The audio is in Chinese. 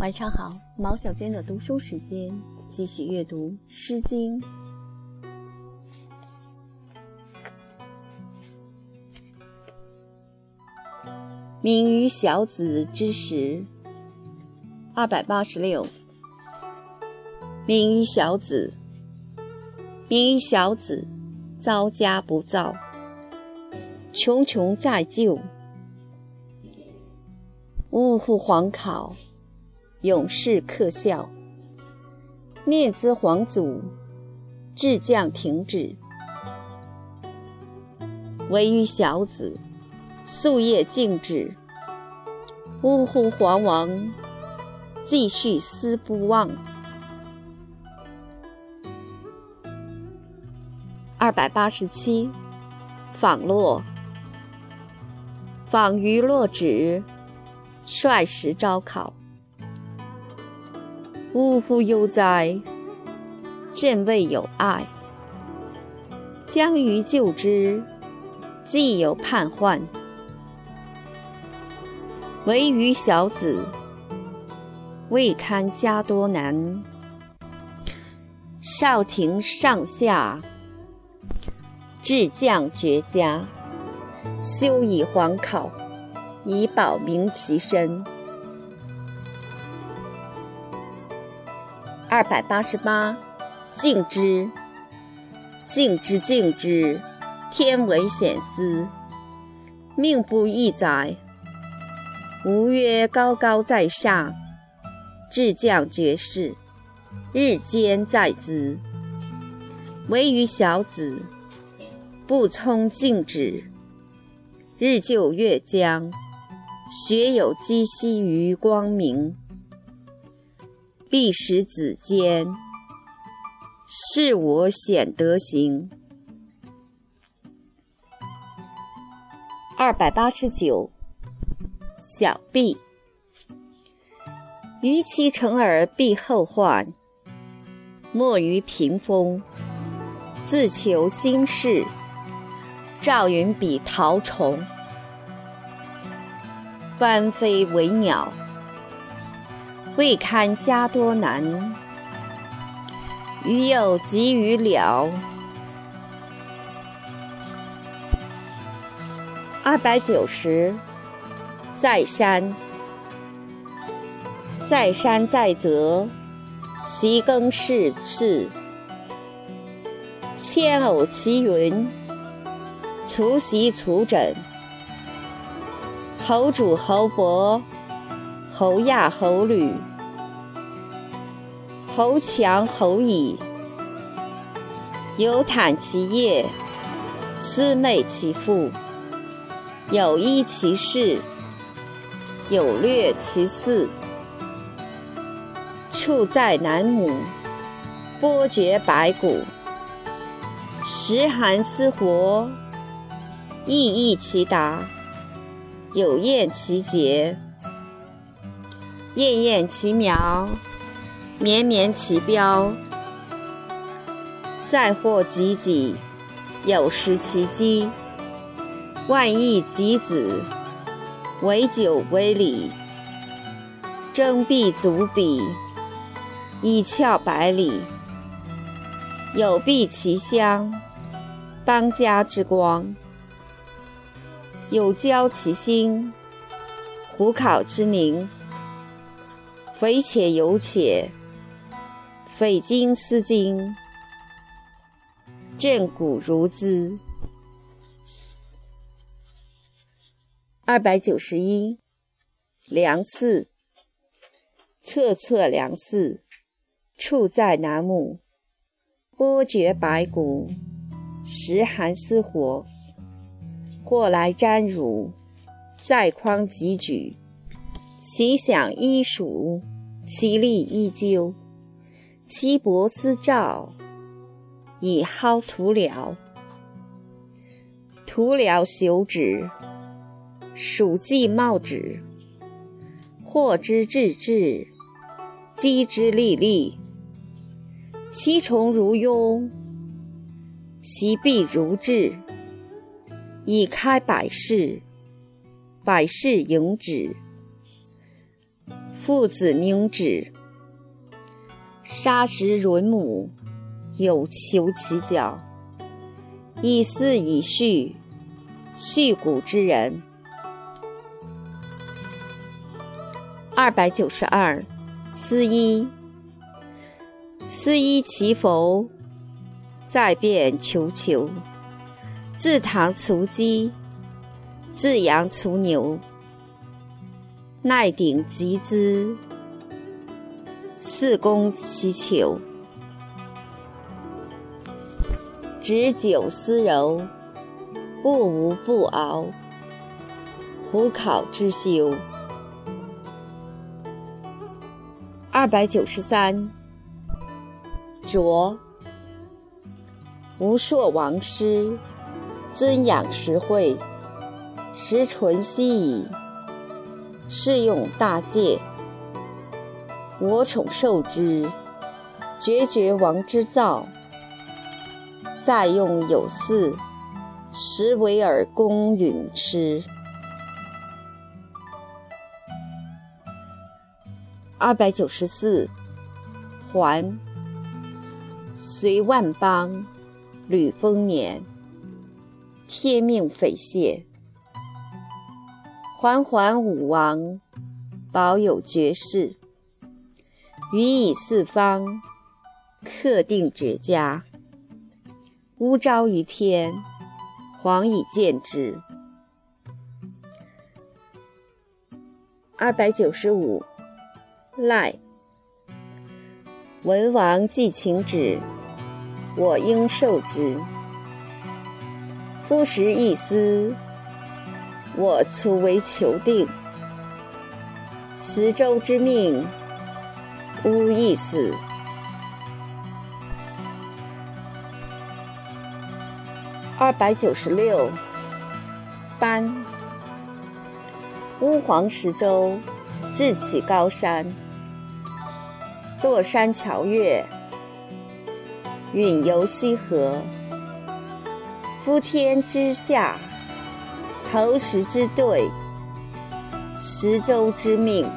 晚上好，毛小娟的读书时间，继续阅读《诗经》。敏于小子之时，二百八十六。敏于小子，敏于小子，遭家不造，穷穷在就。呜呼！皇考，勇士克效。念兹皇祖，至将停止。惟余小子，夙夜静止。呜呼！皇王，继续思不忘。二百八十七，访洛。访于洛止。率时招考，呜呼悠哉！朕未有爱，将于救之，既有叛患。惟余小子，未堪家多难。少廷上下，至将绝佳，休以皇考。以保民其身。二百八十八，敬之，敬之，敬之，天为显思，命不易载。吾曰高高在上，至将绝世，日间在兹。惟余小子，不聪敬止，日就月将。学有积息于光明，必使子坚。是我显德行。二百八十九，小毕。于其成而必后患，莫于屏风，自求心事。赵云比桃虫。翻飞为鸟，未堪家多难。余有及于了。二百九十，在山，在山在泽，其耕事事。千偶其云，除席除枕。侯主侯伯，侯亚侯吕，侯强侯乙，有坦其业，思昧其父，有依其事，有略其事。处在南亩，波谲白骨，时寒思活，意义其达。有厌其节，燕燕其苗，绵绵其标。再或及己，有失其机。万亿及子，为酒为礼。争必足比，以翘百里。有必其乡，邦家之光。有交其心，虎考之名。匪且有且，匪今思今，震古如兹。二百九十一，梁四，侧侧梁四，处在南亩，波谲白骨，时寒思火。或来沾辱，在匡即举，其享依属，其利依纠，其薄思照，以蒿涂辽。涂辽朽止，蜀稷茂止。获之至至，击之利利。其从如庸，其必如至。以开百世，百世盈止。父子凝止，杀之伦母，有求其角，以嗣以序，序古之人。二百九十二，思一，思一其否？再变求求，自唐卒鸡，自阳卒牛。耐鼎集资，四公其求；执酒思柔，不无不熬。虎考之修。二百九十三，卓。吴硕王师，尊养实惠，时淳熙矣。是用大戒，我宠受之，决绝王之造。再用有四，实为尔公允之。二百九十四，还。隋万邦，履丰年，天命匪懈。桓桓武王，保有绝世，予以四方，克定绝佳。乌昭于天，皇以见之。二百九十五，赖。文王既请旨，我应受之。夫时一思。我卒为求定，十州之命，无一死。二百九十六，班。乌黄十州，志起高山，堕山桥月，允游西河，夫天之下。投石之队，十州之命。